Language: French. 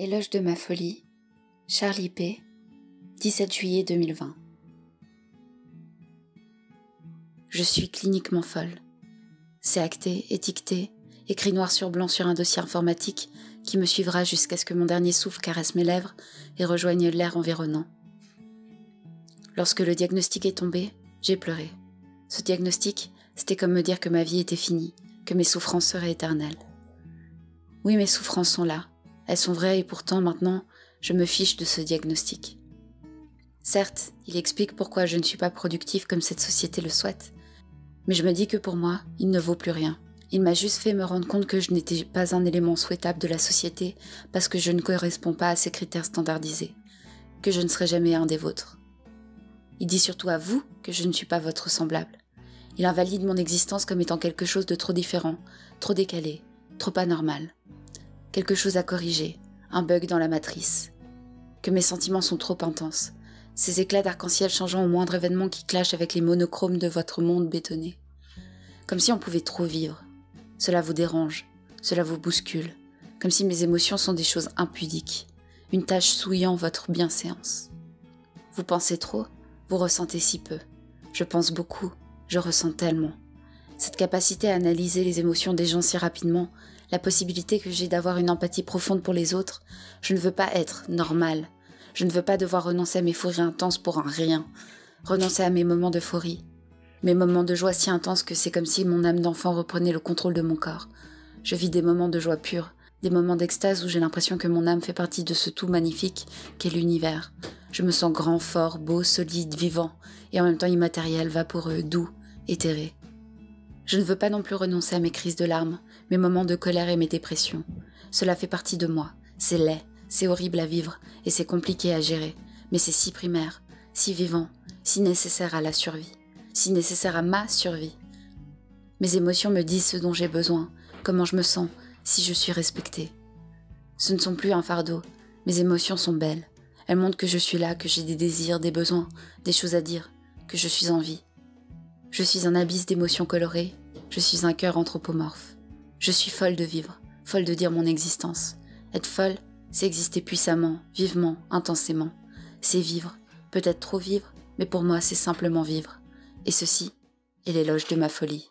Éloge de ma folie, Charlie P., 17 juillet 2020. Je suis cliniquement folle. C'est acté, étiqueté, écrit noir sur blanc sur un dossier informatique qui me suivra jusqu'à ce que mon dernier souffle caresse mes lèvres et rejoigne l'air environnant. Lorsque le diagnostic est tombé, j'ai pleuré. Ce diagnostic, c'était comme me dire que ma vie était finie, que mes souffrances seraient éternelles. Oui, mes souffrances sont là, elles sont vraies et pourtant maintenant, je me fiche de ce diagnostic. Certes, il explique pourquoi je ne suis pas productive comme cette société le souhaite, mais je me dis que pour moi, il ne vaut plus rien. Il m'a juste fait me rendre compte que je n'étais pas un élément souhaitable de la société parce que je ne corresponds pas à ces critères standardisés, que je ne serai jamais un des vôtres. Il dit surtout à vous que je ne suis pas votre semblable. Il invalide mon existence comme étant quelque chose de trop différent, trop décalé, trop anormal. Quelque chose à corriger, un bug dans la matrice. Que mes sentiments sont trop intenses, ces éclats d'arc-en-ciel changeant au moindre événement qui clash avec les monochromes de votre monde bétonné. Comme si on pouvait trop vivre. Cela vous dérange, cela vous bouscule, comme si mes émotions sont des choses impudiques, une tâche souillant votre bienséance. Vous pensez trop, vous ressentez si peu. Je pense beaucoup, je ressens tellement. Cette capacité à analyser les émotions des gens si rapidement, la possibilité que j'ai d'avoir une empathie profonde pour les autres, je ne veux pas être normal. Je ne veux pas devoir renoncer à mes fourries intenses pour un rien, renoncer à mes moments d'euphorie, mes moments de joie si intenses que c'est comme si mon âme d'enfant reprenait le contrôle de mon corps. Je vis des moments de joie pure, des moments d'extase où j'ai l'impression que mon âme fait partie de ce tout magnifique qu'est l'univers. Je me sens grand, fort, beau, solide, vivant, et en même temps immatériel, vaporeux, doux, éthéré. Je ne veux pas non plus renoncer à mes crises de larmes, mes moments de colère et mes dépressions. Cela fait partie de moi. C'est laid, c'est horrible à vivre, et c'est compliqué à gérer, mais c'est si primaire, si vivant, si nécessaire à la survie, si nécessaire à ma survie. Mes émotions me disent ce dont j'ai besoin, comment je me sens, si je suis respectée. Ce ne sont plus un fardeau, mes émotions sont belles. Elles montrent que je suis là, que j'ai des désirs, des besoins, des choses à dire, que je suis en vie. Je suis un abysse d'émotions colorées, je suis un cœur anthropomorphe. Je suis folle de vivre, folle de dire mon existence. Être folle, c'est exister puissamment, vivement, intensément. C'est vivre, peut-être trop vivre, mais pour moi c'est simplement vivre. Et ceci est l'éloge de ma folie.